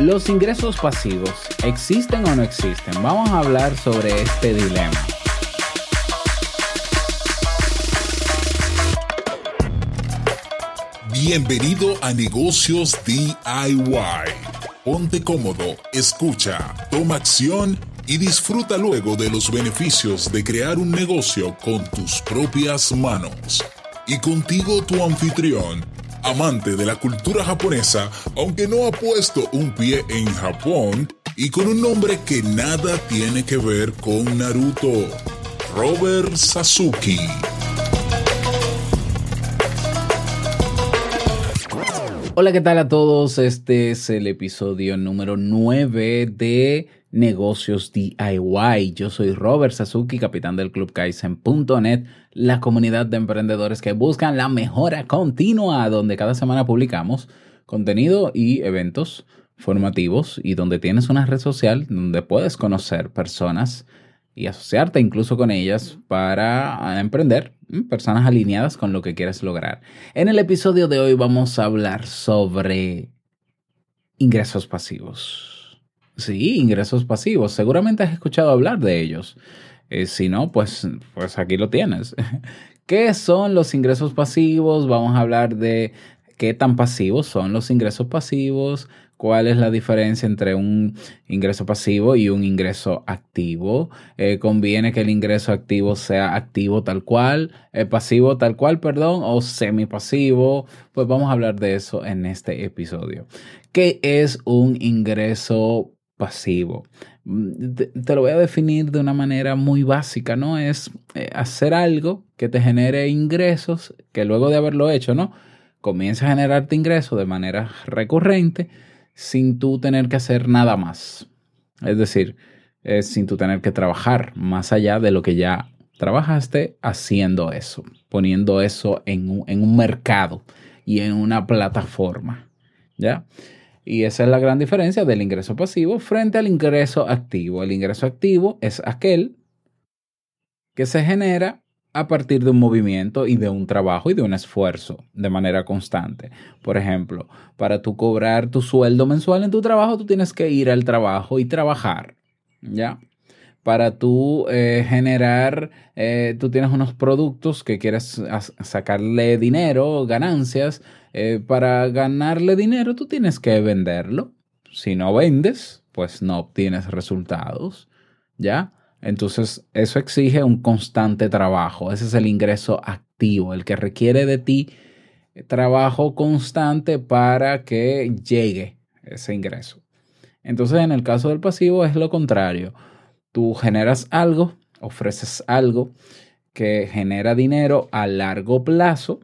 ¿Los ingresos pasivos existen o no existen? Vamos a hablar sobre este dilema. Bienvenido a Negocios DIY. Ponte cómodo, escucha, toma acción y disfruta luego de los beneficios de crear un negocio con tus propias manos. Y contigo tu anfitrión, amante de la cultura japonesa, aunque no ha puesto un pie en Japón, y con un nombre que nada tiene que ver con Naruto, Robert Sasuke. Hola, ¿qué tal a todos? Este es el episodio número 9 de Negocios DIY. Yo soy Robert Sasuki, capitán del Club Kaizen.net, la comunidad de emprendedores que buscan la mejora continua, donde cada semana publicamos contenido y eventos formativos y donde tienes una red social donde puedes conocer personas y asociarte incluso con ellas para emprender, personas alineadas con lo que quieres lograr. En el episodio de hoy vamos a hablar sobre ingresos pasivos. Sí, ingresos pasivos. Seguramente has escuchado hablar de ellos. Eh, si no, pues, pues aquí lo tienes. ¿Qué son los ingresos pasivos? Vamos a hablar de qué tan pasivos son los ingresos pasivos, cuál es la diferencia entre un ingreso pasivo y un ingreso activo. Eh, conviene que el ingreso activo sea activo tal cual, eh, pasivo tal cual, perdón, o semipasivo. Pues vamos a hablar de eso en este episodio. ¿Qué es un ingreso pasivo. Mm, te, lo voy a definir de una manera muy básica, ¿no? Es eh, hacer algo que te genere ingresos, que luego de haberlo hecho, ¿no? Comienza a generarte ingresos de manera recurrente sin tú tener que hacer nada más. Es decir, sin tú tener que trabajar más allá de lo que ya trabajaste haciendo eso, poniendo eso en en un mercado y en una plataforma. ¿Ya? Y esa es la gran diferencia del ingreso pasivo frente al ingreso activo. El ingreso activo es aquel que se genera a partir de un movimiento y de un trabajo y de un esfuerzo de manera constante. Por ejemplo, para tú cobrar tu sueldo mensual en tu trabajo, tú tienes que ir al trabajo y trabajar, ¿ya? Para tú eh, generar, eh, tú tienes unos productos que quieres sacarle dinero, ganancias, eh, para ganarle dinero tú tienes que venderlo. Si no vendes, pues no obtienes resultados, ¿ya? Entonces eso exige un constante trabajo. Ese es el ingreso activo, el que requiere de ti trabajo constante para que llegue ese ingreso. Entonces en el caso del pasivo es lo contrario. Tú generas algo, ofreces algo que genera dinero a largo plazo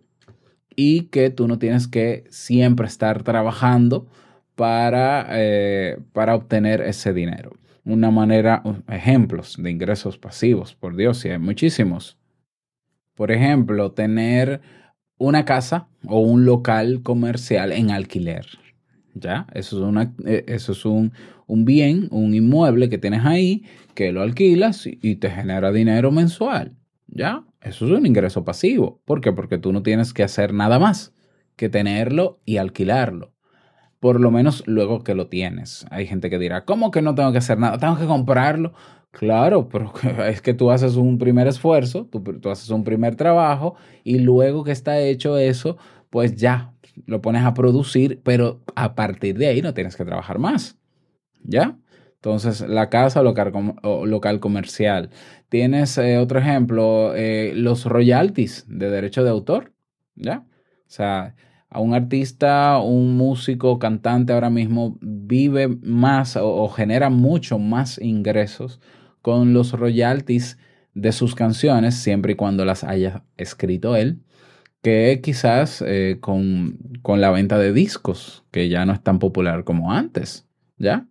y que tú no tienes que siempre estar trabajando para, eh, para obtener ese dinero. Una manera, ejemplos de ingresos pasivos, por Dios, y hay muchísimos. Por ejemplo, tener una casa o un local comercial en alquiler. ¿Ya? Eso es, una, eh, eso es un, un, bien, un inmueble que tienes ahí, que lo alquilas y te genera dinero mensual. ¿Ya? Eso es un ingreso pasivo. ¿Por qué? Porque tú no tienes que hacer nada más que tenerlo y alquilarlo. Por lo menos luego que lo tienes. Hay gente que dirá, ¿cómo que no tengo que hacer nada? ¿Tengo que comprarlo? Claro, pero es que tú haces un primer esfuerzo, tú, tú haces un primer trabajo y luego que está hecho eso, pues ya lo pones a producir, pero a partir de ahí no tienes que trabajar más. ¿Ya? Entonces, la casa local, local comercial. Tienes eh, otro ejemplo, eh, los royalties de derecho de autor, ¿ya? O sea, a un artista, un músico, cantante ahora mismo vive más o, genera mucho más ingresos con los royalties de sus canciones, siempre y cuando las haya escrito él, que quizás eh, con, con la venta de discos, que ya no es tan popular como antes, ¿ya?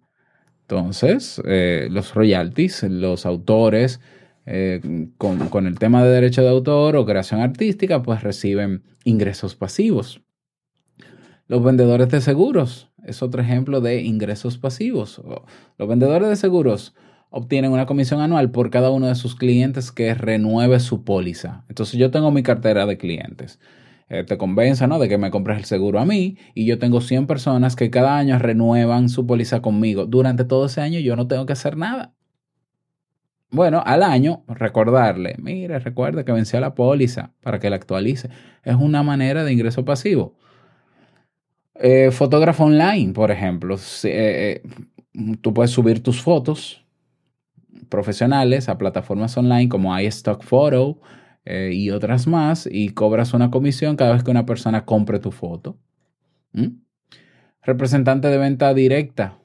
Entonces, eh, los royalties, los autores eh, con, el tema de derecho de autor o creación artística, pues reciben ingresos pasivos. Los vendedores de seguros es otro ejemplo de ingresos pasivos. Los vendedores de seguros obtienen una comisión anual por cada uno de sus clientes que renueve su póliza. Entonces yo tengo mi cartera de clientes. Eh, te convenza, ¿no? De que me compres el seguro a mí y yo tengo 100 personas que cada año renuevan su póliza conmigo. Durante todo ese año yo no tengo que hacer nada. Bueno, al año recordarle, mire, recuerda que venció la póliza para que la actualice. Es una manera de ingreso pasivo. Eh, fotógrafo online, por ejemplo. Eh, tú puedes subir tus fotos profesionales a plataformas online como iStock Photo, eh, y otras más y cobras una comisión cada vez que una persona compre tu foto. ¿Mm? Representante de venta directa.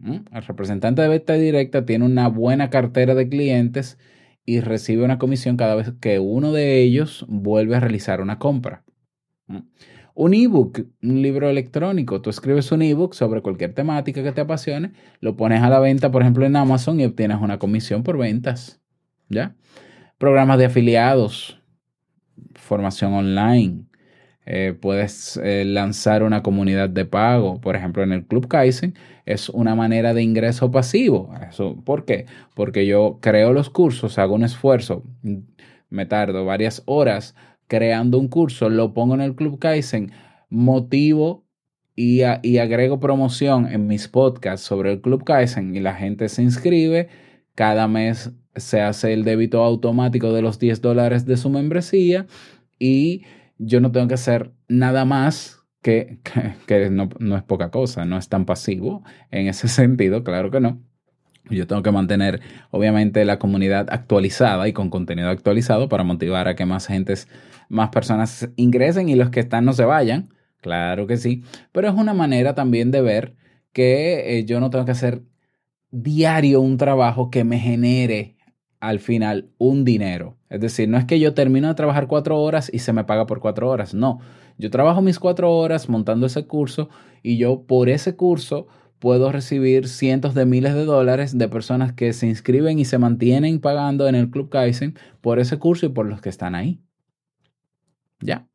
¿Mm? El representante de venta directa tiene una buena cartera de clientes y recibe una comisión cada vez que uno de ellos vuelve a realizar una compra. ¿Mm? Un ebook, un libro electrónico. Tú escribes un ebook sobre cualquier temática que te apasione, lo pones a la venta, por ejemplo, en Amazon y obtienes una comisión por ventas. ¿Ya? Programas de afiliados, formación online. Eh, puedes eh, lanzar una comunidad de pago, por ejemplo, en el Club Kaizen, es una manera de ingreso pasivo. ¿Por qué? Porque yo creo los cursos, hago un esfuerzo, me tardo varias horas creando un curso, lo pongo en el Club Kaizen, motivo y, y agrego promoción en mis podcasts sobre el Club Kaizen y la gente se inscribe. Cada mes se hace el débito automático de los 10 dólares de su membresía y yo no tengo que hacer nada más que, que, no, no, es poca cosa, no es tan pasivo en ese sentido, claro que no. Yo tengo que mantener, obviamente, la comunidad actualizada y con contenido actualizado para motivar a que más gentes, más personas ingresen y los que están no se vayan. Claro que sí. Pero es una manera también de ver que eh, yo no tengo que hacer diario un trabajo que me genere al final un dinero. Es decir, no es que yo termino de trabajar cuatro horas y se me paga por cuatro horas. No, yo trabajo mis cuatro horas montando ese curso y yo por ese curso puedo recibir cientos de miles de dólares de personas que se inscriben y se mantienen pagando en el Club Kaizen por ese curso y por los que están ahí. Ya.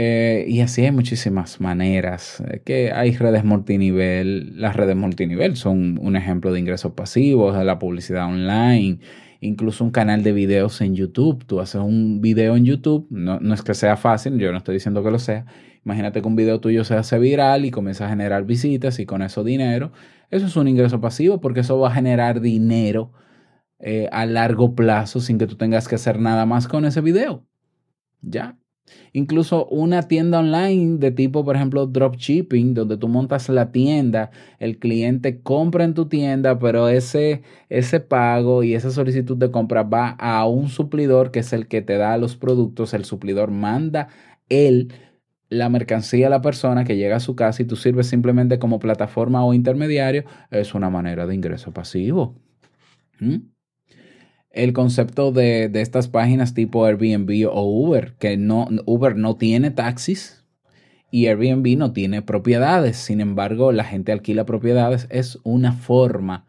Eh, y así hay muchísimas maneras. Eh, que hay redes multinivel. Las redes multinivel son un ejemplo de ingresos pasivos, de la publicidad online, incluso un canal de videos en YouTube. Tú haces un video en YouTube, no, no es que sea fácil, yo no estoy diciendo que lo sea. Imagínate que un video tuyo se hace viral y comienza a generar visitas y con eso dinero. Eso es un ingreso pasivo porque eso va a generar dinero eh, a largo plazo sin que tú tengas que hacer nada más con ese video. Ya, Incluso una tienda online de tipo, por ejemplo, dropshipping, donde tú montas la tienda, el cliente compra en tu tienda, pero ese, ese pago y esa solicitud de compra va a un suplidor que es el que te da los productos. El suplidor manda él la mercancía a la persona que llega a su casa y tú sirves simplemente como plataforma o intermediario. Es una manera de ingreso pasivo. ¿Mm? El concepto de, estas páginas tipo Airbnb o Uber, que no, Uber no tiene taxis y Airbnb no tiene propiedades. Sin embargo, la gente alquila propiedades. Es una forma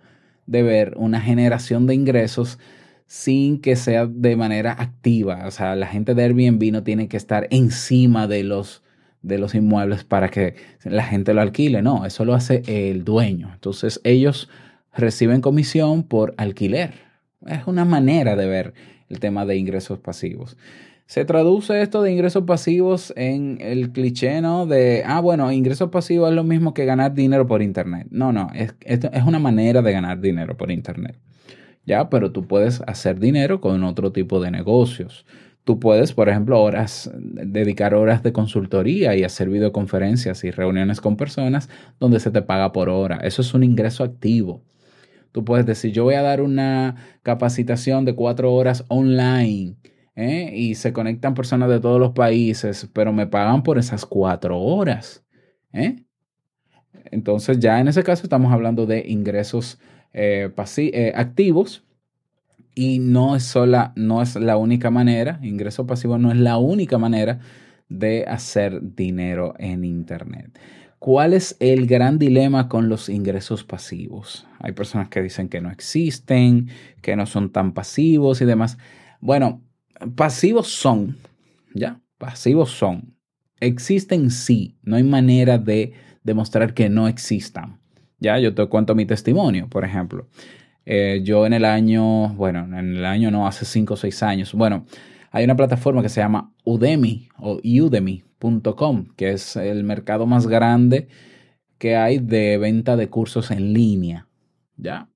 de ver una generación de ingresos sin que sea de manera activa. O sea, la gente de Airbnb no tiene que estar encima de los, de los inmuebles para que la gente lo alquile. No, eso lo hace el dueño. Entonces ellos reciben comisión por alquiler. Es una manera de ver el tema de ingresos pasivos. Se traduce esto de ingresos pasivos en el cliché, ¿no? De, ah, bueno, ingresos pasivos es lo mismo que ganar dinero por Internet. No, no, es, es una manera de ganar dinero por Internet. Ya, pero tú puedes hacer dinero con otro tipo de negocios. Tú puedes, por ejemplo, horas, dedicar horas de consultoría y hacer videoconferencias y reuniones con personas donde se te paga por hora. Eso es un ingreso activo. Tú puedes decir, yo voy a dar una capacitación de cuatro horas online ¿eh? y se conectan personas de todos los países, pero me pagan por esas cuatro horas. ¿eh? Entonces ya en ese caso estamos hablando de ingresos eh, activos y no es, sola, no es la única manera, ingreso pasivo no es la única manera de hacer dinero en Internet. ¿Cuál es el gran dilema con los ingresos pasivos? Hay personas que dicen que no existen, que no son tan pasivos y demás. Bueno, pasivos son, ¿ya? Pasivos son. Existen sí, no hay manera de demostrar que no existan. Ya, yo te cuento mi testimonio, por ejemplo. Eh, yo en el año, bueno, en el año no, hace cinco o seis años, bueno, hay una plataforma que se llama Udemy o udemy.com, que es el mercado más grande que hay de venta de cursos en línea. ¿Ya?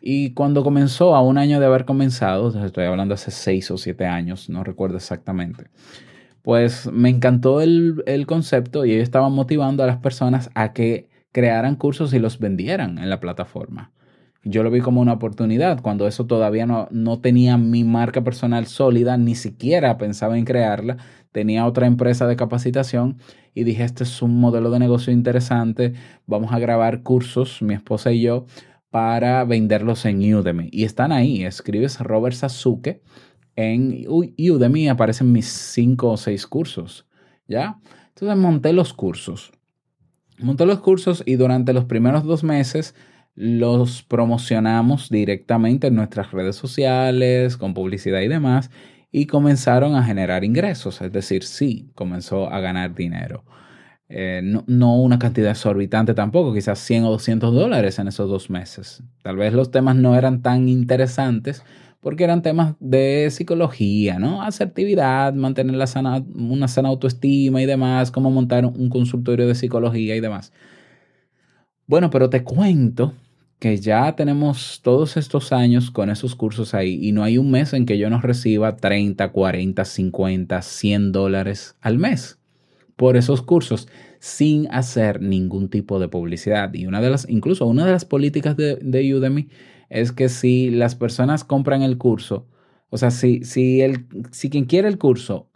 Y cuando comenzó, a un año de haber comenzado, estoy hablando hace seis o siete años, no recuerdo exactamente, pues me encantó el, el concepto y ellos estaban motivando a las personas a que crearan cursos y los vendieran en la plataforma. Yo lo vi como una oportunidad cuando eso todavía no, no tenía mi marca personal sólida, ni siquiera pensaba en crearla, tenía otra empresa de capacitación y dije, este es un modelo de negocio interesante, vamos a grabar cursos, mi esposa y yo, para venderlos en Udemy. Y están ahí, escribes Robert Sasuke, en Udemy aparecen mis cinco o seis cursos, ¿ya? Entonces monté los cursos. Monté los cursos y durante los primeros dos meses los promocionamos directamente en nuestras redes sociales, con publicidad y demás, y comenzaron a generar ingresos, es decir, sí, comenzó a ganar dinero. Eh, no, una cantidad exorbitante tampoco, quizás 100 o 200 dólares en esos dos meses. Tal vez los temas no eran tan interesantes porque eran temas de psicología, ¿no? Asertividad, mantener la sana, una sana autoestima y demás, cómo montar un consultorio de psicología y demás. Bueno, pero te cuento que ya tenemos todos estos años con esos cursos ahí y no hay un mes en que yo no reciba 30, 40, 50, 100 dólares al mes por esos cursos sin hacer ningún tipo de publicidad. Y una de las, incluso una de las políticas de, de Udemy es que si las personas compran el curso, o sea, si, si, el, si quien quiere el curso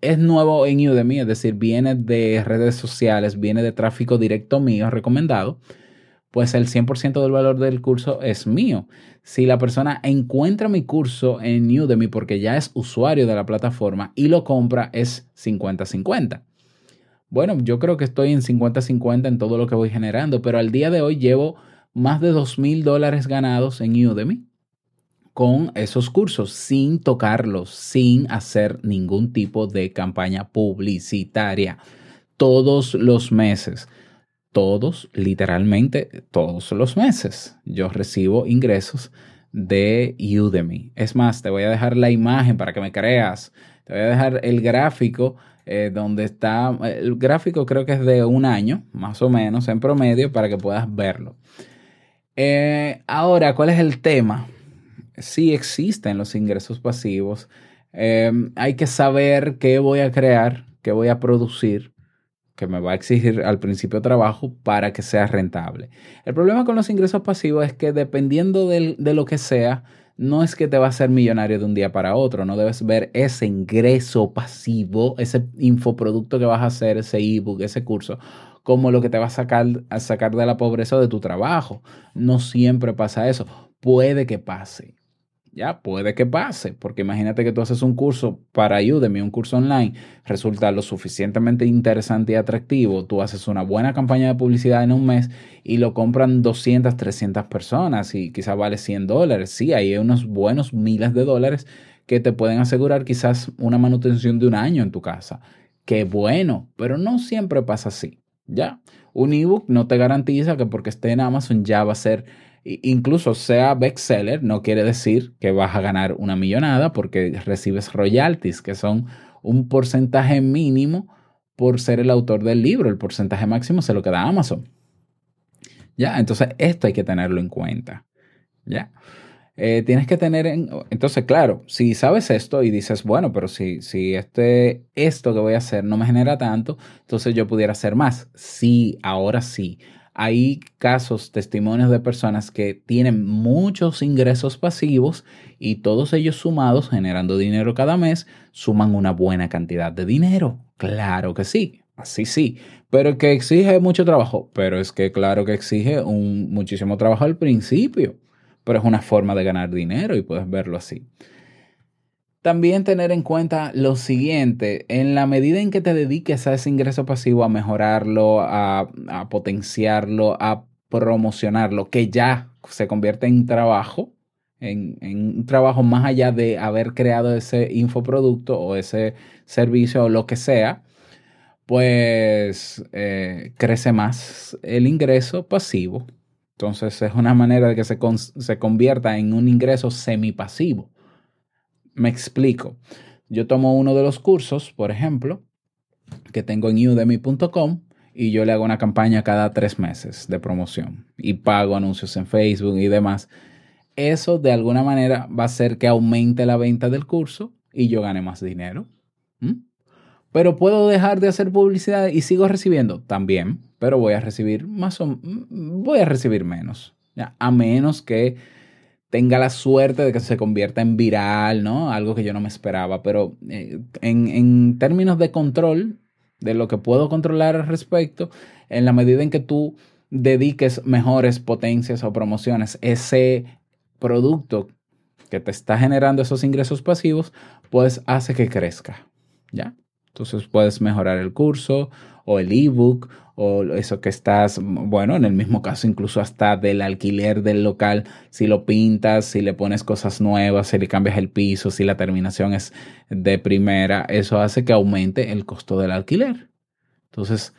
es nuevo en Udemy, es decir, viene de redes sociales, viene de tráfico directo mío recomendado, pues el 100% del valor del curso es mío. Si la persona encuentra mi curso en Udemy porque ya es usuario de la plataforma y lo compra, es 50-50. Bueno, yo creo que estoy en 50-50 en todo lo que voy generando, pero al día de hoy llevo más de 2 mil dólares ganados en Udemy con esos cursos sin tocarlos, sin hacer ningún tipo de campaña publicitaria. Todos los meses, todos, literalmente todos los meses, yo recibo ingresos de Udemy. Es más, te voy a dejar la imagen para que me creas. Te voy a dejar el gráfico eh, donde está, el gráfico creo que es de un año, más o menos, en promedio, para que puedas verlo. Eh, ahora, ¿cuál es el tema? Sí existen los ingresos pasivos. Eh, hay que saber qué voy a crear, qué voy a producir, que me va a exigir al principio trabajo para que sea rentable. El problema con los ingresos pasivos es que dependiendo de lo que sea, no es que te va a ser millonario de un día para otro, no debes ver ese ingreso pasivo, ese infoproducto que vas a hacer, ese ebook, ese curso, como lo que te va a sacar, a sacar de la pobreza de tu trabajo. No siempre pasa eso. Puede que pase. Ya, puede que pase, porque imagínate que tú haces un curso para Udemy, un curso online, resulta lo suficientemente interesante y atractivo, tú haces una buena campaña de publicidad en un mes y lo compran 200, 300 personas y quizás vale 100 dólares. Sí, hay unos buenos miles de dólares que te pueden asegurar quizás una manutención de un año en tu casa. Qué bueno, pero no siempre pasa así. Ya, un ebook no te garantiza que porque esté en Amazon ya va a ser incluso sea bestseller, no quiere decir que vas a ganar una millonada porque recibes royalties, que son un porcentaje mínimo por ser el autor del libro. El porcentaje máximo se lo queda Amazon. Ya, entonces esto hay que tenerlo en cuenta. Ya. Eh, tienes que tener en, entonces claro, si sabes esto y dices, bueno, pero si, si este, esto que voy a hacer no me genera tanto, entonces yo pudiera hacer más. Sí, ahora sí hay casos, testimonios de personas que tienen muchos ingresos pasivos y todos ellos sumados, generando dinero cada mes, suman una buena cantidad de dinero. Claro que sí, así sí, pero que exige mucho trabajo, pero es que claro que exige un, muchísimo trabajo al principio, pero es una forma de ganar dinero y puedes verlo así. También tener en cuenta lo siguiente, en la medida en que te dediques a ese ingreso pasivo, a mejorarlo, a, potenciarlo, a promocionarlo, que ya se convierte en trabajo, en, un trabajo más allá de haber creado ese infoproducto o ese servicio o lo que sea, pues eh, crece más el ingreso pasivo. Entonces es una manera de que se, se convierta en un ingreso semipasivo. Me explico. yo tomo uno de los cursos, por ejemplo, que tengo en udemy.com y yo le hago una campaña cada tres meses de promoción y pago anuncios en Facebook y demás. Eso de alguna manera va a hacer que aumente la venta del curso y yo gane más dinero. Pero puedo dejar de hacer publicidad y sigo recibiendo también, pero voy a recibir más o voy a recibir menos, a menos que tenga la suerte de que se convierta en viral, ¿no? Algo que yo no me esperaba, pero eh, en, en términos de control, de lo que puedo controlar al respecto, en la medida en que tú dediques mejores potencias o promociones, ese producto que te está generando esos ingresos pasivos, pues hace que crezca, ¿ya? Entonces puedes mejorar el curso o el ebook o eso que estás, bueno, en el mismo caso incluso hasta del alquiler del local, si lo pintas, si le pones cosas nuevas, si le cambias el piso, si la terminación es de primera, eso hace que aumente el costo del alquiler. Entonces,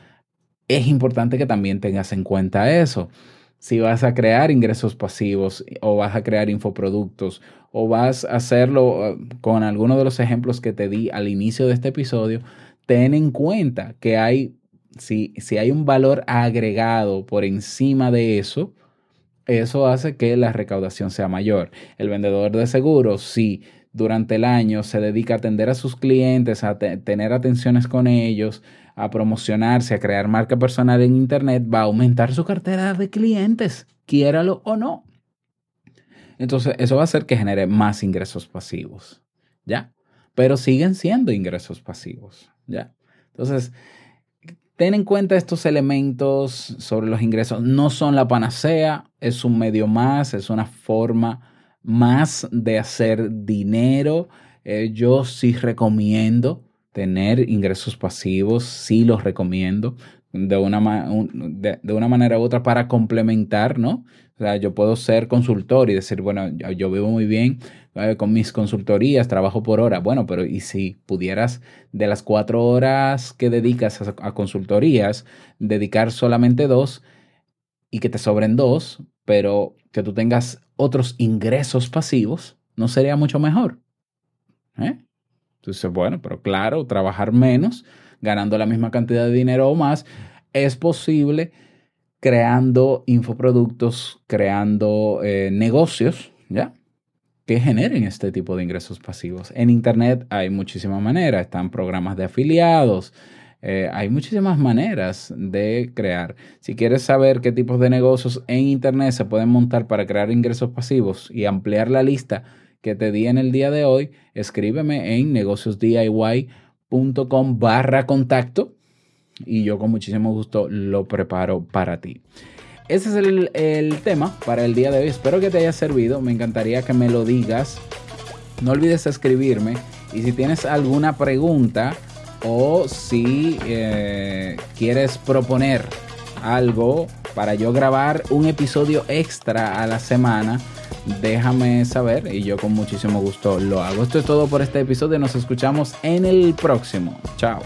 es importante que también tengas en cuenta eso. Si vas a crear ingresos pasivos o vas a crear infoproductos o vas a hacerlo uh, con alguno de los ejemplos que te di al inicio de este episodio, ten en cuenta que hay si, hay un valor agregado por encima de eso, eso hace que la recaudación sea mayor. El vendedor de seguros, si durante el año se dedica a atender a sus clientes, a tener atenciones con ellos, a promocionarse, a crear marca personal en Internet, va a aumentar su cartera de clientes, quiéralo o no. Entonces, eso va a hacer que genere más ingresos pasivos, ¿ya? Pero siguen siendo ingresos pasivos, ¿ya? Entonces, Ten en cuenta estos elementos sobre los ingresos. No son la panacea, es un medio más, es una forma más de hacer dinero. Eh, yo sí recomiendo tener ingresos pasivos, sí los recomiendo de una, de una manera u otra para complementar, ¿no? O sea, yo puedo ser consultor y decir, bueno, yo, vivo muy bien eh, con mis consultorías, trabajo por hora. Bueno, pero ¿y si pudieras de las cuatro horas que dedicas a, a consultorías, dedicar solamente dos y que te sobren dos, pero que tú tengas otros ingresos pasivos, ¿no sería mucho mejor? ¿Eh? Entonces, bueno, pero claro, trabajar menos, ganando la misma cantidad de dinero o más, es posible creando infoproductos, creando eh, negocios, ¿ya? Que generen este tipo de ingresos pasivos. En Internet hay muchísimas maneras, están programas de afiliados, eh, hay muchísimas maneras de crear. Si quieres saber qué tipos de negocios en Internet se pueden montar para crear ingresos pasivos y ampliar la lista que te di en el día de hoy, escríbeme en negociosdiy.com barra contacto y yo con muchísimo gusto lo preparo para ti. Ese es el, tema para el día de hoy. Espero que te haya servido. Me encantaría que me lo digas. No olvides escribirme. Y si tienes alguna pregunta o si eh, quieres proponer algo para yo grabar un episodio extra a la semana, déjame saber y yo con muchísimo gusto lo hago. Esto es todo por este episodio. Nos escuchamos en el próximo. Chao.